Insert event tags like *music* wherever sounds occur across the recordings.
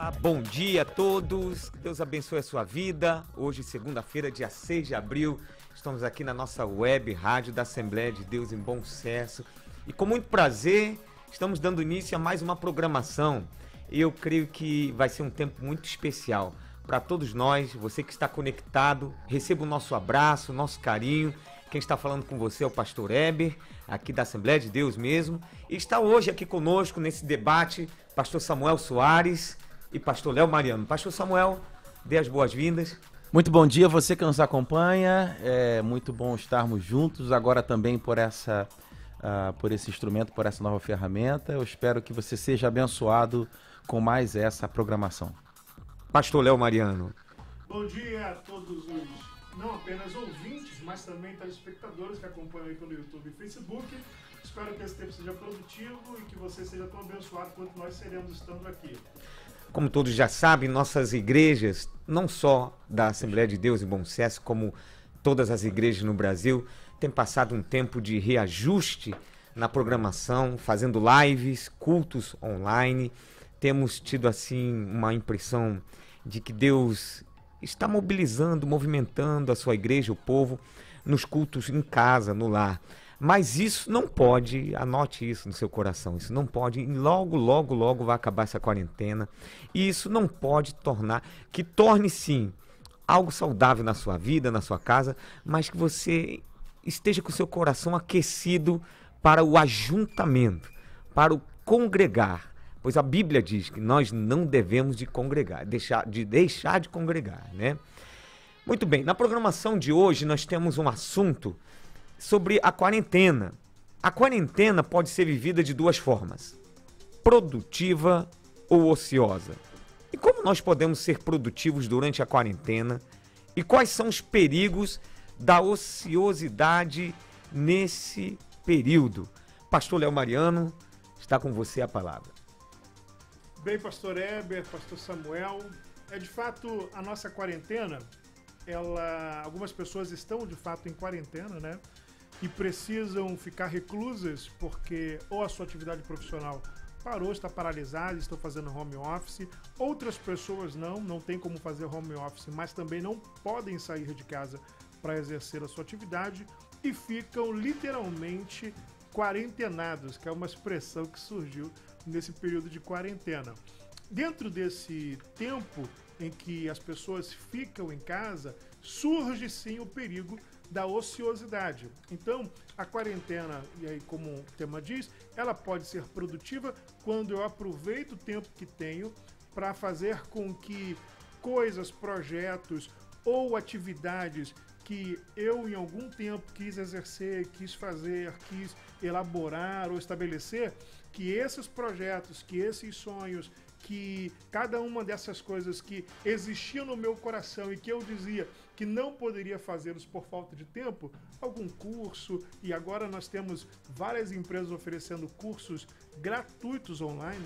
Olá, bom dia a todos. Deus abençoe a sua vida. Hoje, segunda-feira, dia 6 de abril, estamos aqui na nossa web rádio da Assembleia de Deus em Bom Sucesso. E com muito prazer, estamos dando início a mais uma programação. Eu creio que vai ser um tempo muito especial para todos nós. Você que está conectado, receba o nosso abraço, o nosso carinho. Quem está falando com você é o pastor Eber, aqui da Assembleia de Deus mesmo. E está hoje aqui conosco nesse debate pastor Samuel Soares e pastor Léo Mariano. Pastor Samuel, dê as boas-vindas. Muito bom dia você que nos acompanha. É muito bom estarmos juntos agora também por essa uh, por esse instrumento, por essa nova ferramenta. Eu espero que você seja abençoado com mais essa programação. Pastor Léo Mariano. Bom dia a todos os não apenas ouvintes, mas também telespectadores que acompanham aí pelo YouTube e Facebook. Espero que esse tempo seja produtivo e que você seja tão abençoado quanto nós seremos estando aqui. Como todos já sabem, nossas igrejas, não só da Assembleia de Deus em Bom Sucesso, como todas as igrejas no Brasil, têm passado um tempo de reajuste na programação, fazendo lives, cultos online. Temos tido assim uma impressão de que Deus está mobilizando, movimentando a sua igreja, o povo, nos cultos em casa, no lar. Mas isso não pode, anote isso no seu coração, isso não pode, logo, logo, logo vai acabar essa quarentena. E isso não pode tornar, que torne sim algo saudável na sua vida, na sua casa, mas que você esteja com seu coração aquecido para o ajuntamento, para o congregar, Pois a Bíblia diz que nós não devemos de congregar, deixar, de deixar de congregar, né? Muito bem, na programação de hoje nós temos um assunto sobre a quarentena. A quarentena pode ser vivida de duas formas: produtiva ou ociosa. E como nós podemos ser produtivos durante a quarentena? E quais são os perigos da ociosidade nesse período? Pastor Léo Mariano, está com você a palavra. Bem, pastor Eber, pastor Samuel, é de fato a nossa quarentena, ela, algumas pessoas estão de fato em quarentena, né? E precisam ficar reclusas porque ou a sua atividade profissional parou, está paralisada, estão fazendo home office. Outras pessoas não, não tem como fazer home office, mas também não podem sair de casa para exercer a sua atividade e ficam literalmente quarentenados, que é uma expressão que surgiu nesse período de quarentena. Dentro desse tempo em que as pessoas ficam em casa, surge sim o perigo da ociosidade. Então, a quarentena, e aí como o tema diz, ela pode ser produtiva quando eu aproveito o tempo que tenho para fazer com que coisas, projetos ou atividades que eu em algum tempo quis exercer, quis fazer, quis elaborar ou estabelecer, que esses projetos, que esses sonhos, que cada uma dessas coisas que existiam no meu coração e que eu dizia que não poderia fazê-los por falta de tempo, algum curso, e agora nós temos várias empresas oferecendo cursos gratuitos online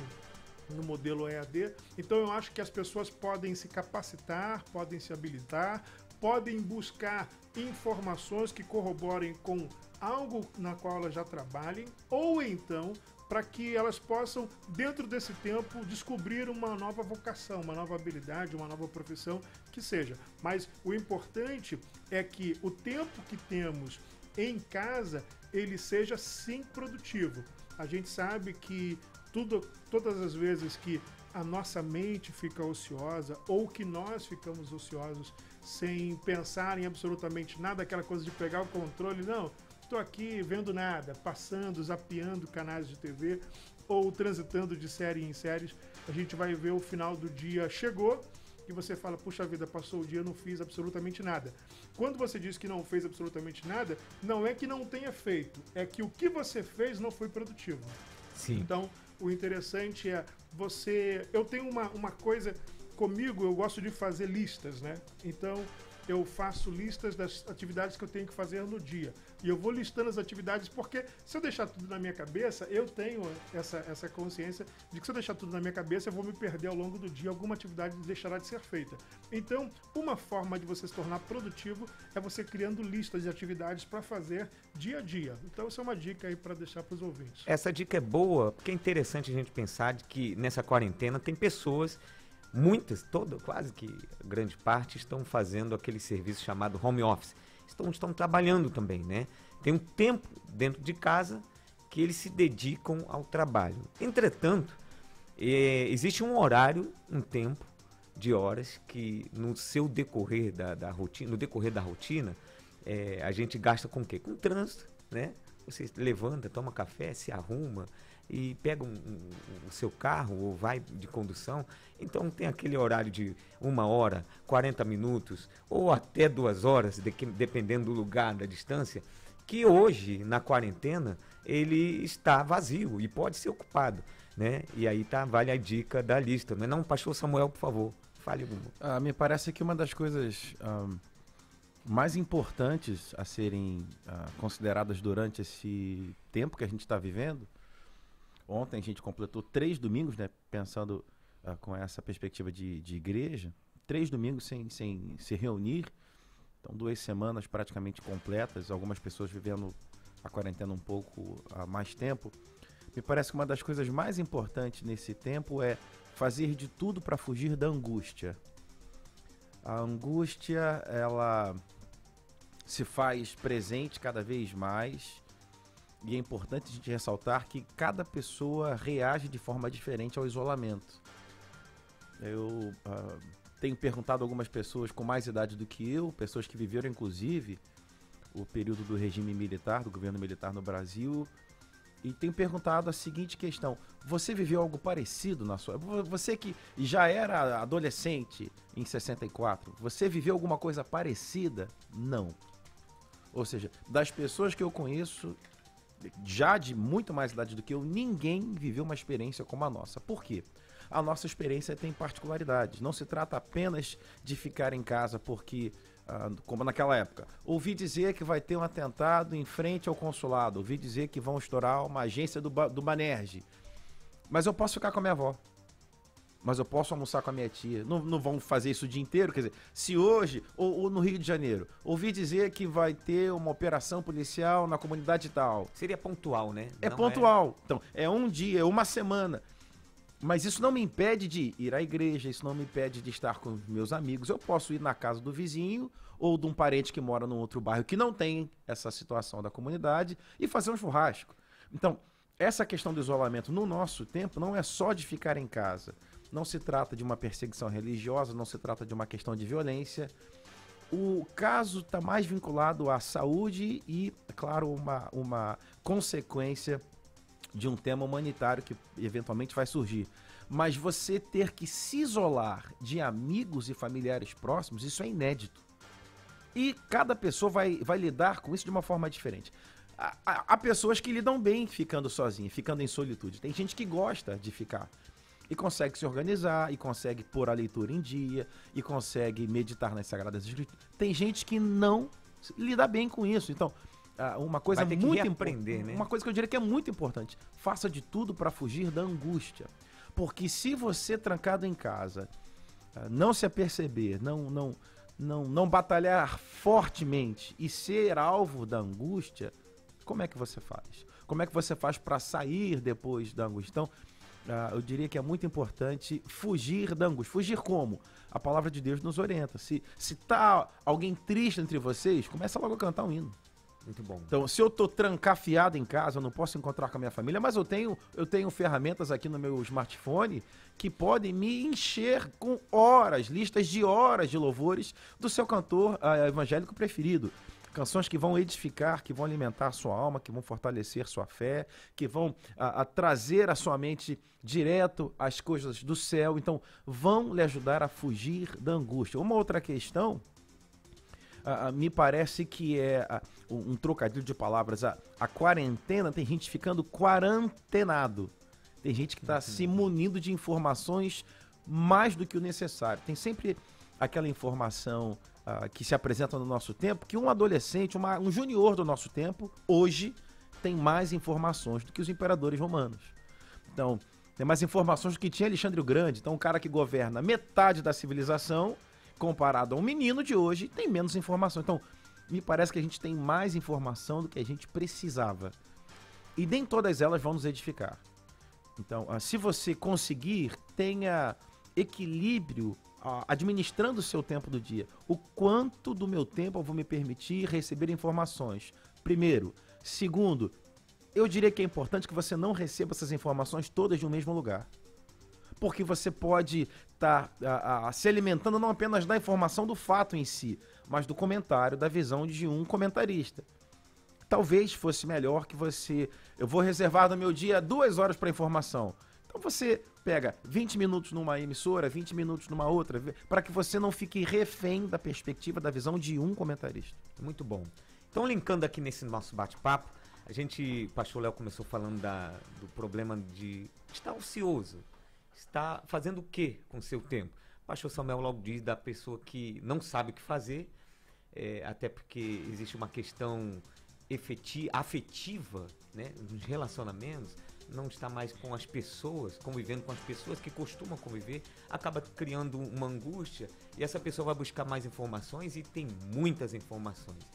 no modelo EAD. Então eu acho que as pessoas podem se capacitar, podem se habilitar, podem buscar informações que corroborem com algo na qual elas já trabalhem, ou então para que elas possam, dentro desse tempo, descobrir uma nova vocação, uma nova habilidade, uma nova profissão que seja. Mas o importante é que o tempo que temos em casa ele seja sim produtivo. A gente sabe que tudo, todas as vezes que a nossa mente fica ociosa ou que nós ficamos ociosos sem pensar em absolutamente nada, aquela coisa de pegar o controle, não, estou aqui vendo nada, passando, zapeando canais de TV ou transitando de série em séries, a gente vai ver o final do dia chegou e você fala, puxa vida, passou o dia, não fiz absolutamente nada. Quando você diz que não fez absolutamente nada, não é que não tenha feito, é que o que você fez não foi produtivo. Sim. Então, o interessante é você. Eu tenho uma, uma coisa comigo, eu gosto de fazer listas, né? Então, eu faço listas das atividades que eu tenho que fazer no dia. E eu vou listando as atividades porque se eu deixar tudo na minha cabeça, eu tenho essa, essa consciência de que se eu deixar tudo na minha cabeça, eu vou me perder ao longo do dia, alguma atividade deixará de ser feita. Então, uma forma de você se tornar produtivo é você criando listas de atividades para fazer dia a dia. Então, essa é uma dica aí para deixar para os ouvintes. Essa dica é boa, porque é interessante a gente pensar de que nessa quarentena tem pessoas muitas, toda, quase que grande parte, estão fazendo aquele serviço chamado home office. Estão, estão trabalhando também, né? Tem um tempo dentro de casa que eles se dedicam ao trabalho. Entretanto, é, existe um horário, um tempo de horas que no seu decorrer da, da rotina, no decorrer da rotina, é, a gente gasta com o quê? Com trânsito, né? Você levanta, toma café, se arruma e pega um, um, o seu carro ou vai de condução. Então tem aquele horário de uma hora, 40 minutos ou até duas horas, de que, dependendo do lugar, da distância, que hoje, na quarentena, ele está vazio e pode ser ocupado. Né? E aí tá, vale a dica da lista. Não, é não pastor Samuel, por favor, fale alguma. Ah, me parece que uma das coisas mais importantes a serem uh, consideradas durante esse tempo que a gente está vivendo. Ontem a gente completou três domingos, né? Pensando uh, com essa perspectiva de, de igreja, três domingos sem, sem se reunir. Então, duas semanas praticamente completas, algumas pessoas vivendo a quarentena um pouco há mais tempo. Me parece que uma das coisas mais importantes nesse tempo é fazer de tudo para fugir da angústia. A angústia, ela se faz presente cada vez mais. E é importante a gente ressaltar que cada pessoa reage de forma diferente ao isolamento. Eu uh, tenho perguntado algumas pessoas com mais idade do que eu, pessoas que viveram inclusive o período do regime militar, do governo militar no Brasil, e tenho perguntado a seguinte questão: você viveu algo parecido na sua. Você que já era adolescente em 64, você viveu alguma coisa parecida? Não. Ou seja, das pessoas que eu conheço, já de muito mais idade do que eu, ninguém viveu uma experiência como a nossa. Por quê? A nossa experiência tem particularidades. Não se trata apenas de ficar em casa porque, ah, como naquela época, ouvi dizer que vai ter um atentado em frente ao consulado, ouvi dizer que vão estourar uma agência do, do Banerje. Mas eu posso ficar com a minha avó mas eu posso almoçar com a minha tia. Não, não vão fazer isso o dia inteiro? Quer dizer, se hoje, ou, ou, no Rio de Janeiro, ouvi dizer que vai ter uma operação policial na comunidade tal. Seria pontual, né? É não pontual. É... Então, é um dia, é uma semana. Mas isso não me impede de ir à igreja, isso não me impede de estar com meus amigos. Eu posso ir na casa do vizinho ou de um parente que mora num outro bairro que não tem essa situação da comunidade e fazer um churrasco. Então, essa questão do isolamento no nosso tempo não é só de ficar em casa. Não se trata de uma perseguição religiosa, não se trata de uma questão de violência. O caso está mais vinculado à saúde e, é claro, uma, uma consequência de um tema humanitário que eventualmente vai surgir. Mas você ter que se isolar de amigos e familiares próximos, isso é inédito. E cada pessoa vai, vai lidar com isso de uma forma diferente. Há, há, pessoas que lidam bem ficando sozinha, ficando em solitude. Tem gente que gosta de ficar e consegue se organizar, e consegue pôr a leitura em dia, e consegue meditar nas Sagradas Escrituras. Tem gente que não lida bem com isso. Então, ah, uma coisa muito importante, né? Uma coisa que eu diria que é muito importante: faça de tudo para fugir da angústia. Porque se você trancado em casa, ah, não se aperceber, não, não, não, não batalhar fortemente e ser alvo da angústia, como é que você faz? Como é que você faz para sair depois da angústia? Então, eu diria que é muito importante fugir da angústia. Fugir como? A palavra de Deus nos orienta. Se, se tá alguém triste entre vocês, começa logo a cantar um hino. Muito bom. Então, se eu tô trancafiado em casa, eu não posso encontrar com a minha família, mas eu tenho, eu tenho ferramentas aqui no meu smartphone que podem me encher com horas, listas de horas de louvores do seu cantor uh, evangélico preferido. Canções que vão edificar, que vão alimentar sua alma, que vão fortalecer sua fé, que vão a, a trazer a sua mente direto às coisas do céu. Então, vão lhe ajudar a fugir da angústia. Uma outra questão Uh, me parece que é uh, um, um, trocadilho de palavras. A, a, quarentena tem gente ficando quarantenado. Tem gente que está uhum. se munindo de informações mais do que o necessário. Tem sempre aquela informação uh, que se apresenta no nosso tempo, que um adolescente, uma, um junior do nosso tempo, hoje tem mais informações do que os imperadores romanos. Então, tem mais informações do que tinha Alexandre o Grande. Então, um cara que governa metade da civilização, comparado a um menino de hoje, tem menos informação. Então, me parece que a gente tem mais informação do que a gente precisava. E nem todas elas vão nos edificar. Então, uh, se você conseguir, tenha equilíbrio administrando o seu tempo do dia. O quanto do meu tempo eu vou me permitir receber informações? Primeiro. Segundo, eu diria que é importante que você não receba essas informações todas de um mesmo lugar. Porque você pode estar tá, se alimentando não apenas da informação do fato em si, mas do comentário, da visão de um comentarista. Talvez fosse melhor que você. Eu vou reservar no meu dia duas horas para informação. Então você pega 20 minutos numa emissora, 20 minutos numa outra, para que você não fique refém da perspectiva, da visão de um comentarista. Muito bom. Então, linkando aqui nesse nosso bate-papo, a gente, o pastor Léo começou falando da, do problema de estar ocioso. Está fazendo o que com o seu tempo? O pastor Samuel logo diz da pessoa que não sabe o que fazer, é, até porque existe uma questão efetiva, afetiva né, nos relacionamentos não está mais com as pessoas, convivendo com as pessoas que costumam conviver, acaba criando uma angústia e essa pessoa vai buscar mais informações e tem muitas informações.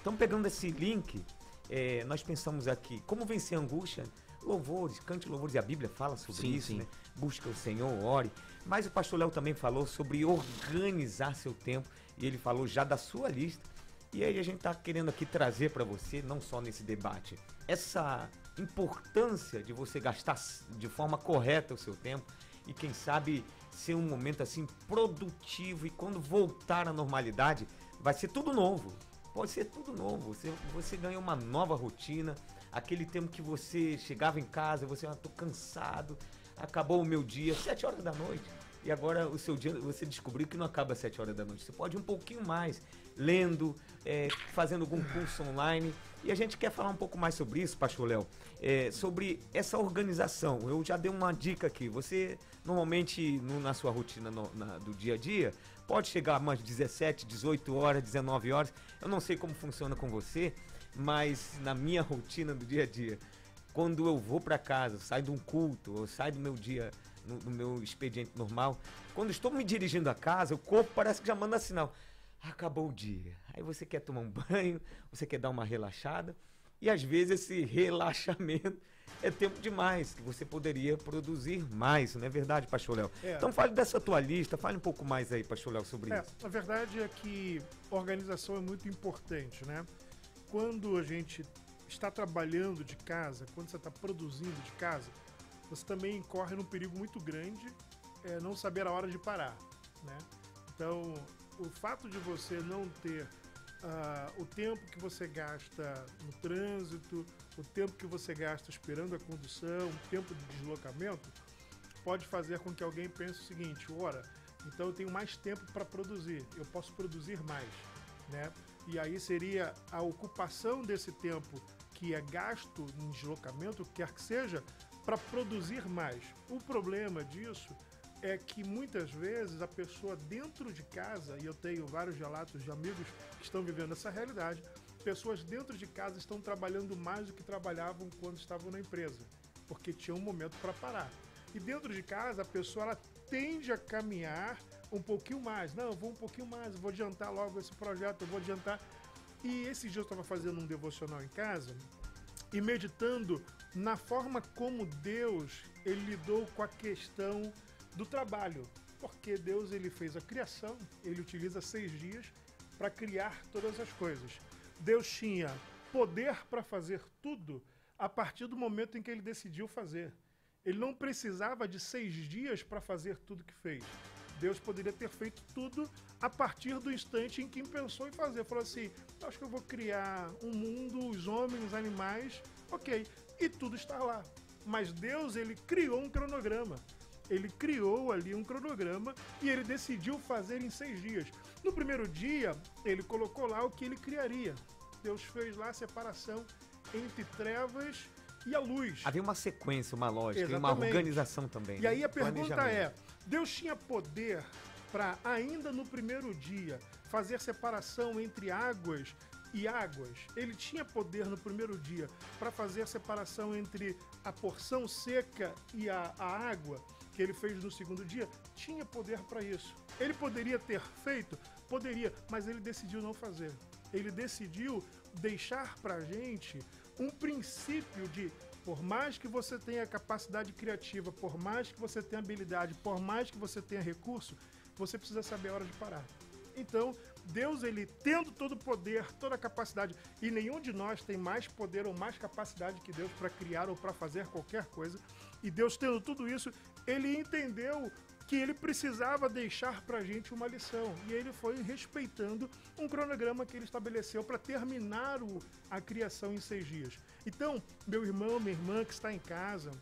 Então, pegando esse link, é, nós pensamos aqui como vencer a angústia. Louvores, cante louvores, e a Bíblia fala sobre sim, isso, sim. né? Busca o Senhor, ore. Mas o pastor Léo também falou sobre organizar seu tempo e ele falou já da sua lista. E aí a gente está querendo aqui trazer para você, não só nesse debate, essa importância de você gastar de forma correta o seu tempo e quem sabe ser um momento assim produtivo e quando voltar à normalidade vai ser tudo novo. Pode ser tudo novo. Você, você ganha uma nova rotina. Aquele tempo que você chegava em casa, você, ah, tô cansado, acabou o meu dia, sete horas da noite. E agora o seu dia você descobriu que não acaba às 7 horas da noite. Você pode ir um pouquinho mais, lendo, é, fazendo algum curso online. E a gente quer falar um pouco mais sobre isso, Pastor Léo, é, sobre essa organização. Eu já dei uma dica aqui. Você, normalmente, no, na sua rotina no, na, do dia a dia, pode chegar umas 17, 18 horas, 19 horas. Eu não sei como funciona com você, mas na minha *laughs* rotina do dia a dia, quando eu vou para casa, saio de um culto, ou saio do meu dia no, no, meu expediente normal. Quando estou me dirigindo a casa, o corpo parece que já manda sinal. Acabou o dia. Aí você quer tomar um banho, você quer dar uma relaxada. E às vezes esse relaxamento é tempo demais, que você poderia produzir mais, não é verdade, Pastor Léo? É. Então fale dessa tua lista, fale um pouco mais aí, Pastor Léo, sobre é, isso. A verdade é que organização é muito importante, né? Quando a gente está trabalhando de casa, quando você está produzindo de casa, você também corre num perigo muito grande é, não saber a hora de parar, né? Então, o fato de você não ter uh, o tempo que você gasta no trânsito, o tempo que você gasta esperando a condução, o tempo de deslocamento, pode fazer com que alguém pense o seguinte: ora, então eu tenho mais tempo para produzir, eu posso produzir mais, né? E aí seria a ocupação desse tempo que é gasto em deslocamento, quer que seja, para produzir mais. O problema disso é que muitas vezes a pessoa dentro de casa, e eu tenho vários relatos de amigos que estão vivendo essa realidade, pessoas dentro de casa estão trabalhando mais do que trabalhavam quando estavam na empresa, porque tinha um momento para parar. E dentro de casa a pessoa ela tende a caminhar um pouquinho mais. Não, eu vou um pouquinho mais, vou adiantar logo esse projeto, eu vou adiantar. E esse dia eu estava fazendo um devocional em casa e meditando na forma como Deus ele lidou com a questão do trabalho, porque Deus ele fez a criação, ele utiliza seis dias para criar todas as coisas. Deus tinha poder para fazer tudo a partir do momento em que ele decidiu fazer. Ele não precisava de seis dias para fazer tudo que fez. Deus poderia ter feito tudo a partir do instante em que pensou em fazer. Falou assim: acho que eu vou criar um mundo, os homens, os animais, ok. E tudo está lá. Mas Deus, ele criou um cronograma. Ele criou ali um cronograma e ele decidiu fazer em seis dias. No primeiro dia, ele colocou lá o que ele criaria. Deus fez lá a separação entre trevas e a luz. Havia uma sequência, uma lógica, Exatamente. uma organização também. E né? aí a pergunta é: Deus tinha poder para, ainda no primeiro dia, fazer separação entre águas e águas? Ele tinha poder no primeiro dia para fazer a separação entre a porção seca e a, a água? Que ele fez no segundo dia, tinha poder para isso. Ele poderia ter feito? Poderia, mas ele decidiu não fazer. Ele decidiu deixar para a gente um princípio de Por mais que você tenha capacidade criativa, por mais que você tenha habilidade, por mais que você tenha recurso, você precisa saber a hora de parar. Então, Deus, ele tendo todo o poder, toda a capacidade, e nenhum de nós tem mais poder ou mais capacidade que Deus para criar ou para fazer qualquer coisa, e Deus tendo tudo isso, ele entendeu que ele precisava deixar para a gente uma lição. E ele foi respeitando um cronograma que ele estabeleceu para terminar o, a criação em seis dias. Então, meu irmão, minha irmã que está em casa,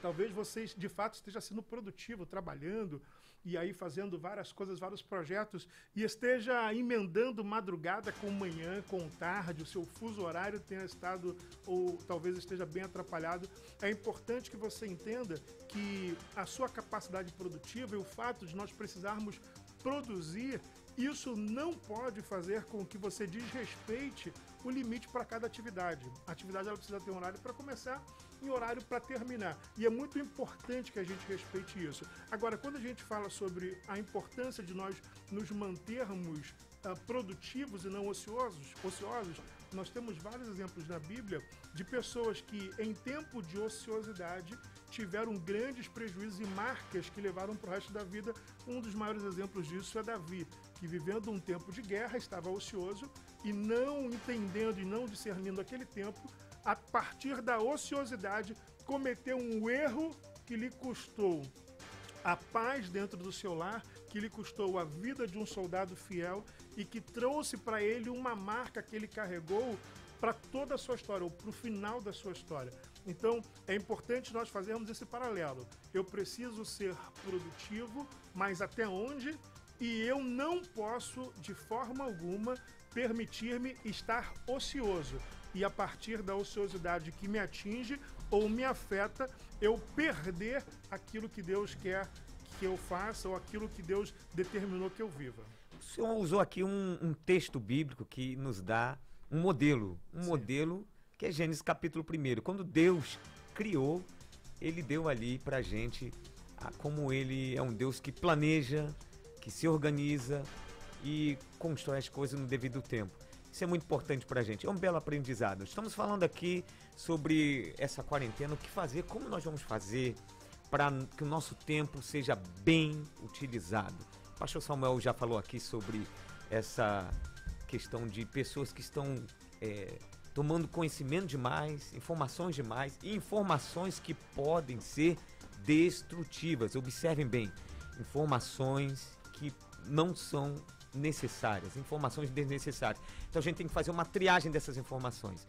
talvez vocês de fato esteja sendo produtivo, trabalhando, e aí fazendo várias coisas, vários projetos, e esteja emendando madrugada com manhã, com tarde, o seu fuso horário tenha estado, ou talvez esteja bem atrapalhado, é importante que você entenda que a sua capacidade produtiva e o fato de nós precisarmos produzir isso não pode fazer com que você desrespeite o limite para cada atividade. A atividade ela precisa ter um horário para começar e um horário para terminar. E é muito importante que a gente respeite isso. Agora, quando a gente fala sobre a importância de nós nos mantermos uh, produtivos e não ociosos, ociosos, nós temos vários exemplos na Bíblia de pessoas que, em tempo de ociosidade, tiveram grandes prejuízos e marcas que levaram para o resto da vida. Um dos maiores exemplos disso é Davi, que vivendo um tempo de guerra estava ocioso e não entendendo e não discernindo aquele tempo, a partir da ociosidade, cometeu um erro que lhe custou a paz dentro do seu lar, que lhe custou a vida de um soldado fiel e que trouxe para ele uma marca que ele carregou para toda a sua história, ou para o final da sua história. Então, é importante nós fazermos esse paralelo. Eu preciso ser produtivo, mas até onde? E eu não posso, de forma alguma, permitir-me estar ocioso. E a partir da ociosidade que me atinge ou me afeta, eu perder aquilo que Deus quer que eu faça ou aquilo que Deus determinou que eu viva. O senhor usou aqui um, um texto bíblico que nos dá um modelo, um Sim. modelo que é Gênesis capítulo 1. Quando Deus criou, ele deu ali pra gente a, como ele é um Deus que planeja, que se organiza e constrói as coisas no devido tempo. Isso é muito importante para a gente. É um belo aprendizado. Estamos falando aqui sobre essa quarentena, o que fazer, como nós vamos fazer para que o nosso tempo seja bem utilizado. O pastor Samuel já falou aqui sobre essa questão de pessoas que estão é, tomando conhecimento demais, informações demais e informações que podem ser destrutivas. Observem bem, informações que não são necessárias, informações desnecessárias. Então a gente tem que fazer uma triagem dessas informações.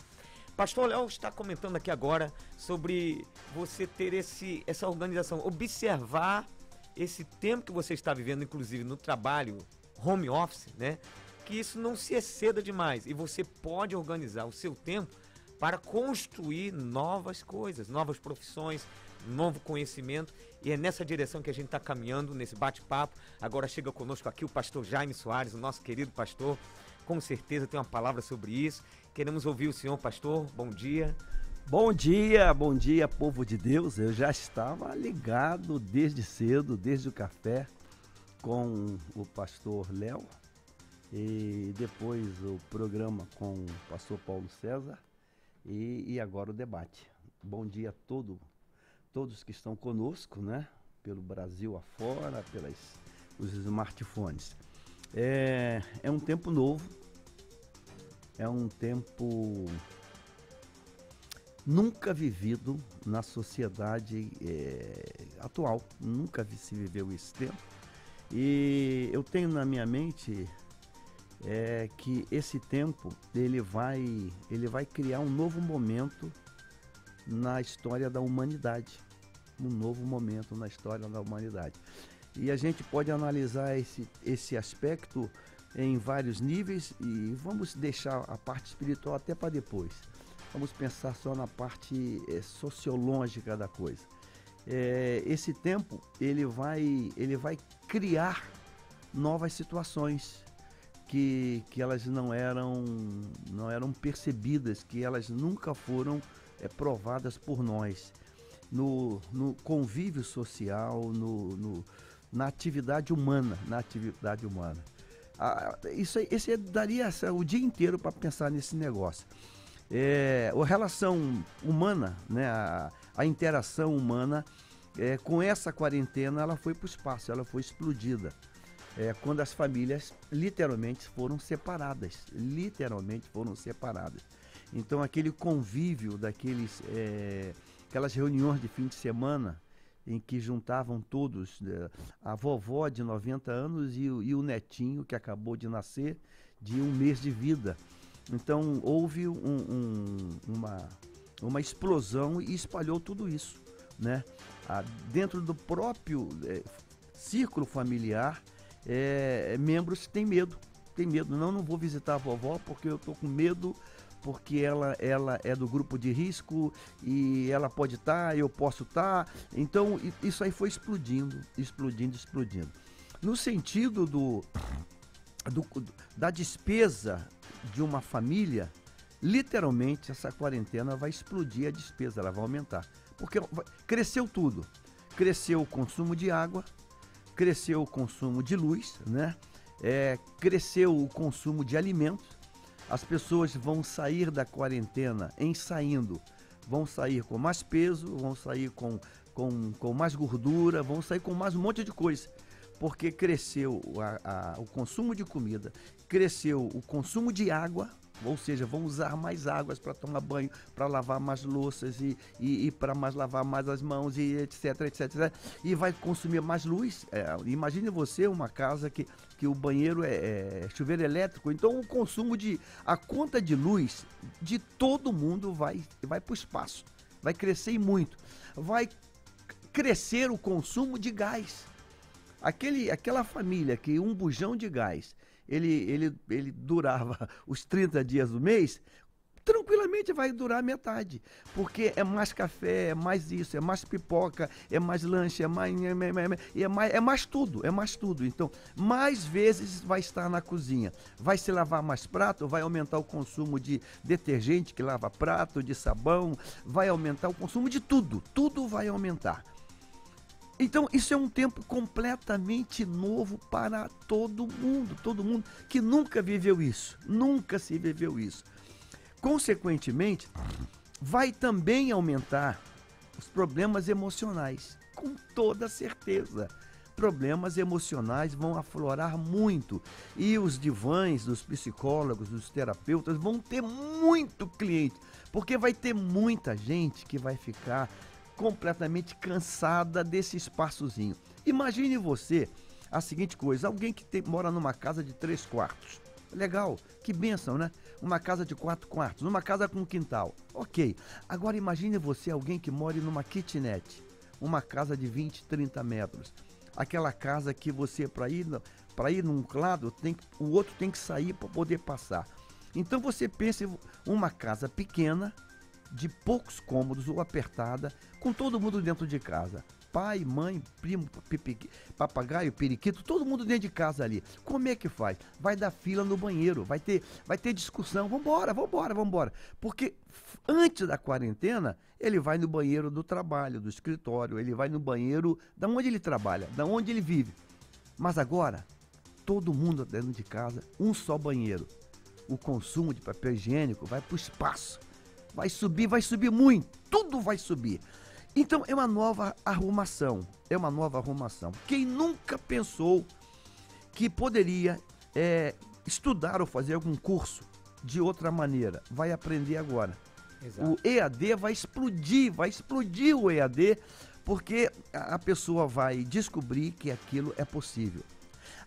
Pastor Léo está comentando aqui agora sobre você ter esse, essa organização, observar esse tempo que você está vivendo, inclusive no trabalho, home office, né? Que isso não se exceda demais e você pode organizar o seu tempo para construir novas coisas, novas profissões, novo conhecimento e é nessa direção que a gente está caminhando nesse bate-papo. Agora chega conosco aqui o pastor Jaime Soares, o nosso querido pastor. Com certeza tem uma palavra sobre isso. Queremos ouvir o senhor, pastor. Bom dia. Bom dia, bom dia, povo de Deus. Eu já estava ligado desde cedo, desde o café, com o pastor Léo e depois o programa com o pastor Paulo César e, e agora o debate. Bom dia a todo todos que estão conosco, né? Pelo Brasil afora, pelas os smartphones. É, é um tempo novo, é um tempo nunca vivido na sociedade é, atual, nunca se viveu esse tempo. E eu tenho na minha mente é, que esse tempo ele vai, ele vai criar um novo momento na história da humanidade, um novo momento na história da humanidade. E a gente pode analisar esse, esse aspecto em vários níveis e vamos deixar a parte espiritual até para depois. Vamos pensar só na parte é, sociológica da coisa. É, esse tempo ele vai, ele vai criar novas situações que, que elas não eram, não eram percebidas, que elas nunca foram é, provadas por nós no, no convívio social, no, no, na atividade humana, na atividade humana. Ah, isso esse daria o dia inteiro para pensar nesse negócio. É, a relação humana, né, a, a interação humana, é, com essa quarentena, ela foi para o espaço, ela foi explodida. É, quando as famílias literalmente foram separadas, literalmente foram separadas. Então aquele convívio daqueles, é, aquelas reuniões de fim de semana em que juntavam todos, né, a vovó de 90 anos e, e, o netinho que acabou de nascer de um mês de vida. Então houve um, um, uma, uma explosão e espalhou tudo isso. Né? Ah, dentro do próprio é, círculo familiar, é, membros têm medo. Tem medo. Não, não vou visitar a vovó porque eu estou com medo porque ela, ela é do grupo de risco e ela pode estar, tá, eu posso estar. Tá. Então, isso aí foi explodindo, explodindo, explodindo. No sentido do, do, da despesa de uma família, literalmente essa quarentena vai explodir a despesa, ela vai aumentar. Porque cresceu tudo. Cresceu o consumo de água, cresceu o consumo de luz, né? É, cresceu o consumo de alimentos, as pessoas vão sair da quarentena em saindo, vão sair com mais peso, vão sair com, com, com mais gordura, vão sair com mais um monte de coisa. Porque cresceu a, a, o consumo de comida, cresceu o consumo de água, ou seja, vão usar mais águas para tomar banho, para lavar mais louças e, e, e para mais lavar mais as mãos e etc, etc, etc. E vai consumir mais luz. É, imagine você uma casa que, que o banheiro é, é chuveiro elétrico, então o consumo de a conta de luz de todo mundo vai vai para o espaço, vai crescer muito, vai crescer o consumo de gás. Aquele, aquela família que um bujão de gás ele, ele, ele durava *laughs* os 30 dias do mês, tranquilamente vai durar metade. Porque é mais café, é mais isso, é mais pipoca, é mais lanche, é mais. É, mais, é mais tudo, é mais tudo. Então, mais vezes vai estar na cozinha. Vai se lavar mais prato, vai aumentar o consumo de detergente que lava prato, de sabão, vai aumentar o consumo de tudo. Tudo vai aumentar. Então, isso é um tempo completamente novo para todo mundo, todo mundo que nunca viveu isso, nunca se viveu isso. Consequentemente, vai também aumentar os problemas emocionais, com toda certeza. Problemas emocionais vão aflorar muito e os divãs, os psicólogos, os terapeutas vão ter muito cliente, porque vai ter muita gente que vai ficar completamente cansada desse espaçozinho. Imagine você a seguinte coisa: alguém que tem, mora numa casa de três quartos. Legal, que benção, né? Uma casa de quatro quartos, numa casa com quintal. Ok. Agora imagine você alguém que mora numa kitnet, uma casa de 20, 30 metros. Aquela casa que você, para ir, para ir num lado, tem, o outro tem que sair para poder passar. Então você pensa em uma casa pequena, de poucos cômodos ou apertada, com todo mundo dentro de casa. Pai, mãe, primo, papagaio, periquito, todo mundo dentro de casa ali. Como é que faz? Vai dar fila no banheiro, vai ter, vai ter discussão. Vambora, vambora, vambora. Porque antes da quarentena, ele vai no banheiro do trabalho, do escritório, ele vai no banheiro da onde ele trabalha, da onde ele vive. Mas agora, todo mundo dentro de casa, um só banheiro. O consumo de papel higiênico vai para o espaço vai subir, vai subir muito, tudo vai subir. Então é uma nova arrumação, é uma nova arrumação. Quem nunca pensou que poderia é, estudar ou fazer algum curso de outra maneira, vai aprender agora. Exato. O EAD vai explodir, vai explodir o EAD, porque a pessoa vai descobrir que aquilo é possível.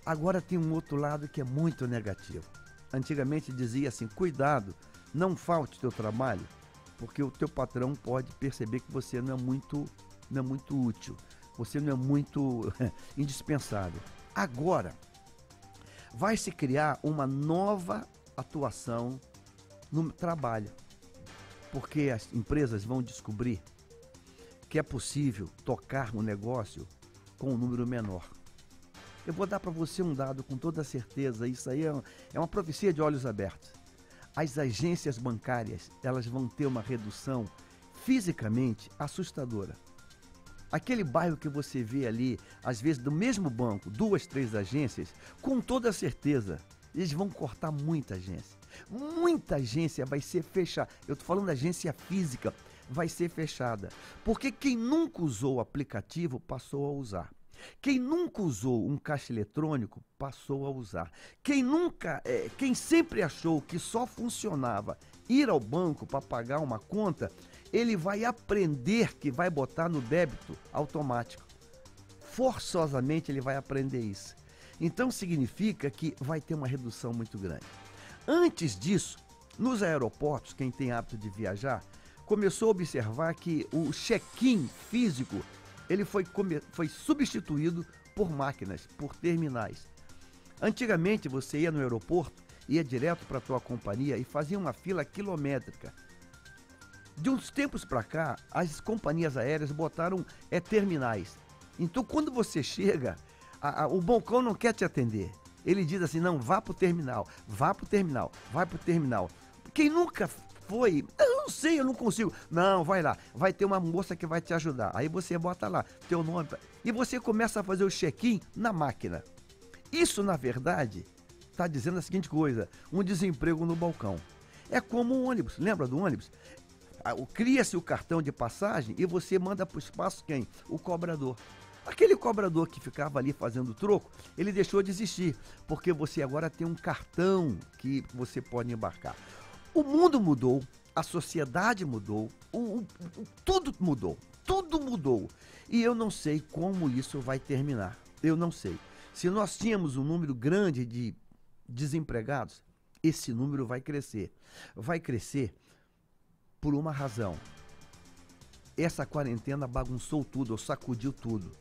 Agora tem um outro lado que é muito negativo. Antigamente dizia assim: cuidado, não falte teu trabalho, porque o teu patrão pode perceber que você não é muito, não é muito útil, você não é muito *laughs* indispensável. Agora, vai se criar uma nova atuação no trabalho, porque as empresas vão descobrir que é possível tocar um negócio com um número menor. Eu vou dar para você um dado com toda certeza, isso aí é, é uma profecia de olhos abertos as agências bancárias elas vão ter uma redução fisicamente assustadora. Aquele bairro que você vê ali, às vezes do mesmo banco, duas, três agências, com toda certeza, eles vão cortar muita agência. Muita agência vai ser fechada. Eu estou falando da agência física, vai ser fechada. Porque quem nunca usou o aplicativo passou a usar. Quem nunca usou um caixa eletrônico passou a usar. Quem nunca, é, quem sempre achou que só funcionava ir ao banco para pagar uma conta, ele vai aprender que vai botar no débito automático. Forçosamente ele vai aprender isso. Então significa que vai ter uma redução muito grande. Antes disso, nos aeroportos, quem tem hábito de viajar, começou a observar que o check-in físico ele foi, foi substituído por máquinas, por terminais. Antigamente você ia no aeroporto, ia direto para a tua companhia e fazia uma fila quilométrica. De uns tempos para cá, as companhias aéreas botaram é, terminais. Então, quando você chega, a, a, o balcão não quer te atender. Ele diz assim: não, vá para o terminal, vá para o terminal, vai para o terminal. Quem nunca foi? Eu não sei, eu não consigo. Não, vai lá, vai ter uma moça que vai te ajudar. Aí você bota lá teu nome e você começa a fazer o check-in na máquina. Isso, na verdade, está dizendo a seguinte coisa: um desemprego no balcão. É como um ônibus, lembra do ônibus? Cria-se o cartão de passagem e você manda para o espaço quem? O cobrador. Aquele cobrador que ficava ali fazendo troco, ele deixou de existir, porque você agora tem um cartão que você pode embarcar. O mundo mudou, a sociedade mudou, o, o, tudo mudou, tudo mudou. E eu não sei como isso vai terminar. Eu não sei. Se nós tínhamos um número grande de desempregados, esse número vai crescer. Vai crescer por uma razão. Essa quarentena bagunçou tudo, sacudiu tudo.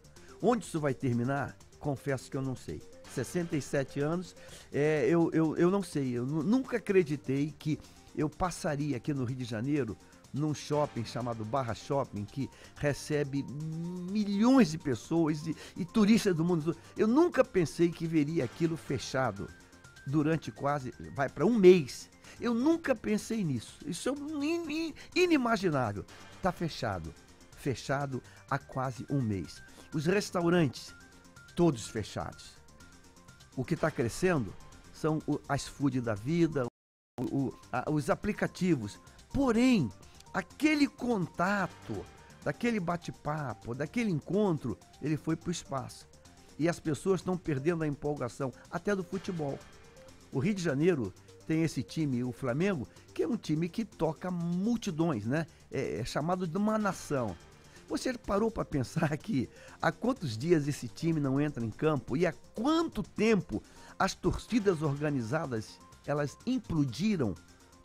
Onde isso vai terminar? Confesso que eu não sei. 67 anos, é, eu, eu, eu não sei. Eu nunca acreditei que eu passaria aqui no Rio de Janeiro num shopping chamado Barra Shopping, que recebe milhões de pessoas e, e turistas do mundo. Eu nunca pensei que veria aquilo fechado durante quase, vai para um mês. Eu nunca pensei nisso. Isso é inimaginável. Está fechado. Fechado há quase um mês. Os restaurantes, todos fechados. O que está crescendo são as food da vida, o, a, os aplicativos. Porém, aquele contato, daquele bate-papo, daquele encontro, ele foi para o espaço. E as pessoas estão perdendo a empolgação, até do futebol. O Rio de Janeiro tem esse time, o Flamengo, que é um time que toca multidões, né? É, é chamado de uma nação. Você parou para pensar *laughs* que há quantos dias esse time não entra em campo e há quanto tempo as torcidas organizadas elas implodiram?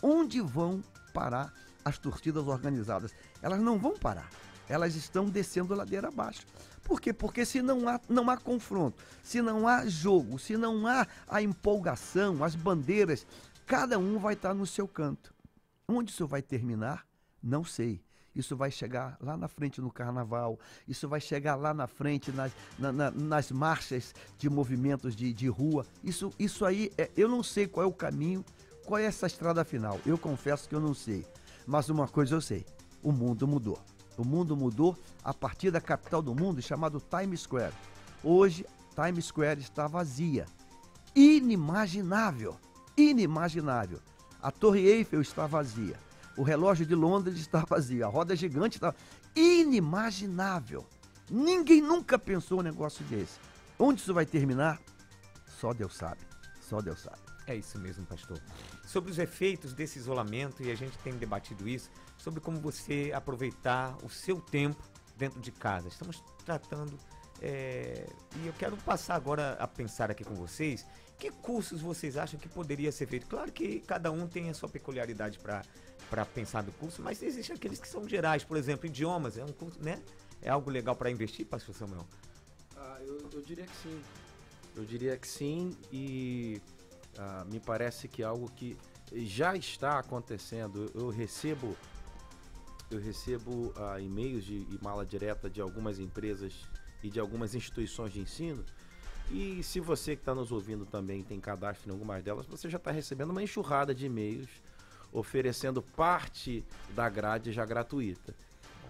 Onde vão parar as torcidas organizadas? Elas não vão parar. Elas estão descendo ladeira abaixo. Por quê? Porque se não há, não há confronto, se não há jogo, se não há a empolgação, as bandeiras, cada um vai estar no seu canto. Onde isso vai terminar? Não sei. Isso vai chegar lá na frente no carnaval, isso vai chegar lá na frente nas, na, na, nas marchas de movimentos de, de rua. Isso, isso aí, é, eu não sei qual é o caminho, qual é essa estrada final. Eu confesso que eu não sei. Mas uma coisa eu sei: o mundo mudou. O mundo mudou a partir da capital do mundo, chamado Times Square. Hoje, Times Square está vazia. Inimaginável. Inimaginável. A Torre Eiffel está vazia. O relógio de Londres está vazio. A roda gigante está. Inimaginável. Ninguém nunca pensou um negócio desse. Onde isso vai terminar? Só Deus sabe. Só Deus sabe. É isso mesmo, pastor. Sobre os efeitos desse isolamento, e a gente tem debatido isso, sobre como você aproveitar o seu tempo dentro de casa. Estamos tratando. É, e eu quero passar agora a pensar aqui com vocês que cursos vocês acham que poderia ser feito. Claro que cada um tem a sua peculiaridade para para pensar do curso, mas existem aqueles que são gerais, por exemplo, idiomas, é um curso, né? É algo legal para investir, pastor Samuel? Ah, eu, eu, diria que sim. Eu diria que sim e ah, me parece que é algo que já está acontecendo. Eu recebo eu recebo ah, e-mails de, e mala direta de algumas empresas e de algumas instituições de ensino. E se você que está nos ouvindo também tem cadastro em algumas delas, você já está recebendo uma enxurrada de e-mails oferecendo parte da grade já gratuita.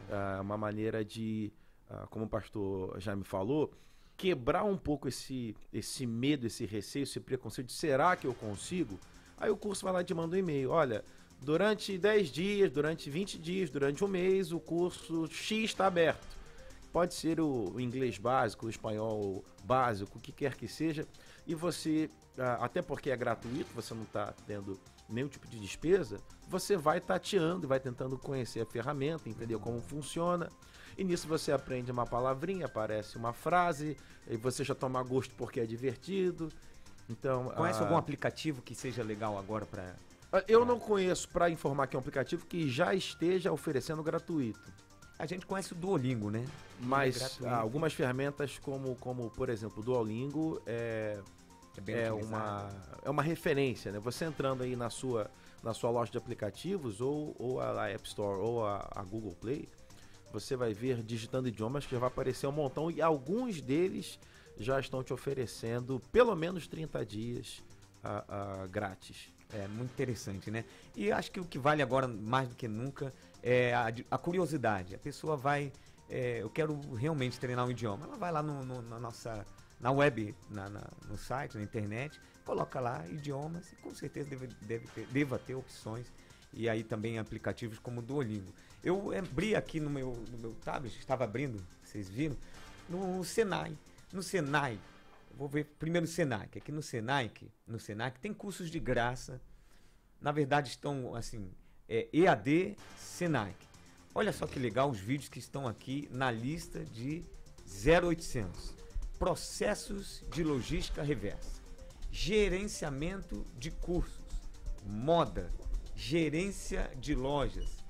É uma maneira de, ah, como o pastor já me falou, quebrar um pouco esse, esse medo, esse receio, esse preconceito de será que eu consigo? Aí o curso vai lá e te manda um e-mail. Olha, durante 10 dias, durante 20 dias, durante um mês, o curso X está aberto. Pode ser o inglês básico, o espanhol básico, o que quer que seja. E você, ah, até porque é gratuito, você não está tendo nenhum tipo de despesa, você vai tateando e vai tentando conhecer a ferramenta, entender como funciona. E nisso você aprende uma palavrinha, aparece uma frase, e você já toma gosto porque é divertido. Então, Conhece algum aplicativo que seja legal agora para ah, Eu não conheço para informar que é um aplicativo que já esteja oferecendo gratuito. A gente conhece o Duolingo, né? Mas é algumas ferramentas como, como, por exemplo, o Duolingo é, é, é uma, é uma referência, né? Você entrando aí na sua, na sua loja de aplicativos ou, ou a App Store ou a, a Google Play, você vai ver digitando idiomas que vai aparecer um montão e alguns deles já estão te oferecendo pelo menos 30 dias uh, uh, grátis. É muito interessante, né? E acho que o que vale agora mais do que nunca é a, a curiosidade. A pessoa vai, é, eu quero realmente treinar um idioma. Ela vai lá no, no, na nossa, na web, na, na, no site, na internet, coloca lá idiomas e com certeza deve, deve ter, deva ter opções e aí também aplicativos como o Duolingo. Eu abri aqui no meu, no meu tablet, estava abrindo, vocês viram, no Senai no Senai, vou ver primeiro no Senai, que aqui no Senai, no Senai tem cursos de graça. Na verdade estão assim, é, EAD Senai. Olha só que legal os vídeos que estão aqui na lista de 0800. Processos de logística reversa. Gerenciamento de cursos. Moda. Gerência de lojas.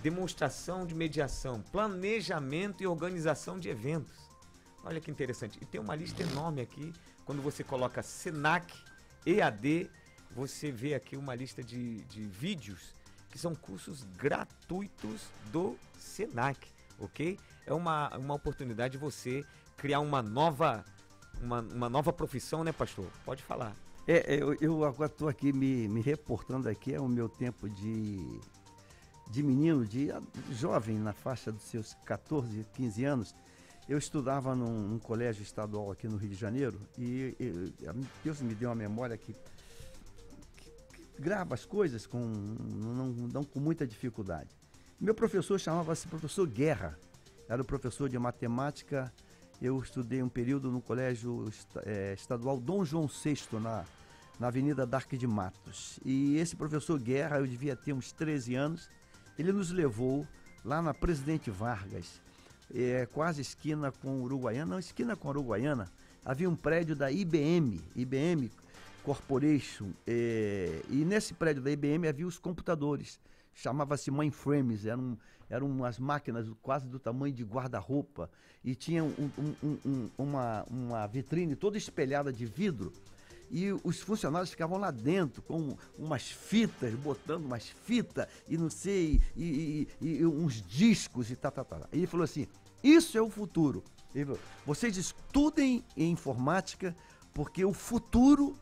Demonstração de mediação. Planejamento e organização de eventos Olha que interessante. E tem uma lista enorme aqui. Quando você coloca Senac EAD, você vê aqui uma lista de, de vídeos que são cursos gratuitos do Senac, ok? É uma, uma oportunidade de você criar uma nova, uma, uma nova profissão, né, pastor? Pode falar. É, é eu, eu agora estou aqui me, me reportando aqui, é o meu tempo de, de menino, de jovem, na faixa dos seus 14, 15 anos. Eu estudava num, num, colégio estadual aqui no Rio de Janeiro e, e Deus me deu uma memória que, que, que grava as coisas com, não, não com muita dificuldade. Meu professor chamava-se professor Guerra, era o professor de matemática. Eu estudei um período no colégio é, estadual Dom João VI, na, na Avenida Darque de Matos. E esse professor Guerra, eu devia ter uns 13 anos, ele nos levou lá na Presidente Vargas é, quase esquina com Uruguaiana, não, esquina com Uruguaiana, havia um prédio da IBM, IBM Corporation, é, e nesse prédio da IBM havia os computadores, chamava-se mainframes, eram, eram umas máquinas quase do tamanho de guarda-roupa, e tinha um, um, um, uma, uma vitrine toda espelhada de vidro, e os funcionários ficavam lá dentro com umas fitas, botando umas fitas e não sei, e, e, e uns discos e tal, tal, tal. E ele falou assim: Isso é o futuro. Falou, Vocês estudem em informática porque o futuro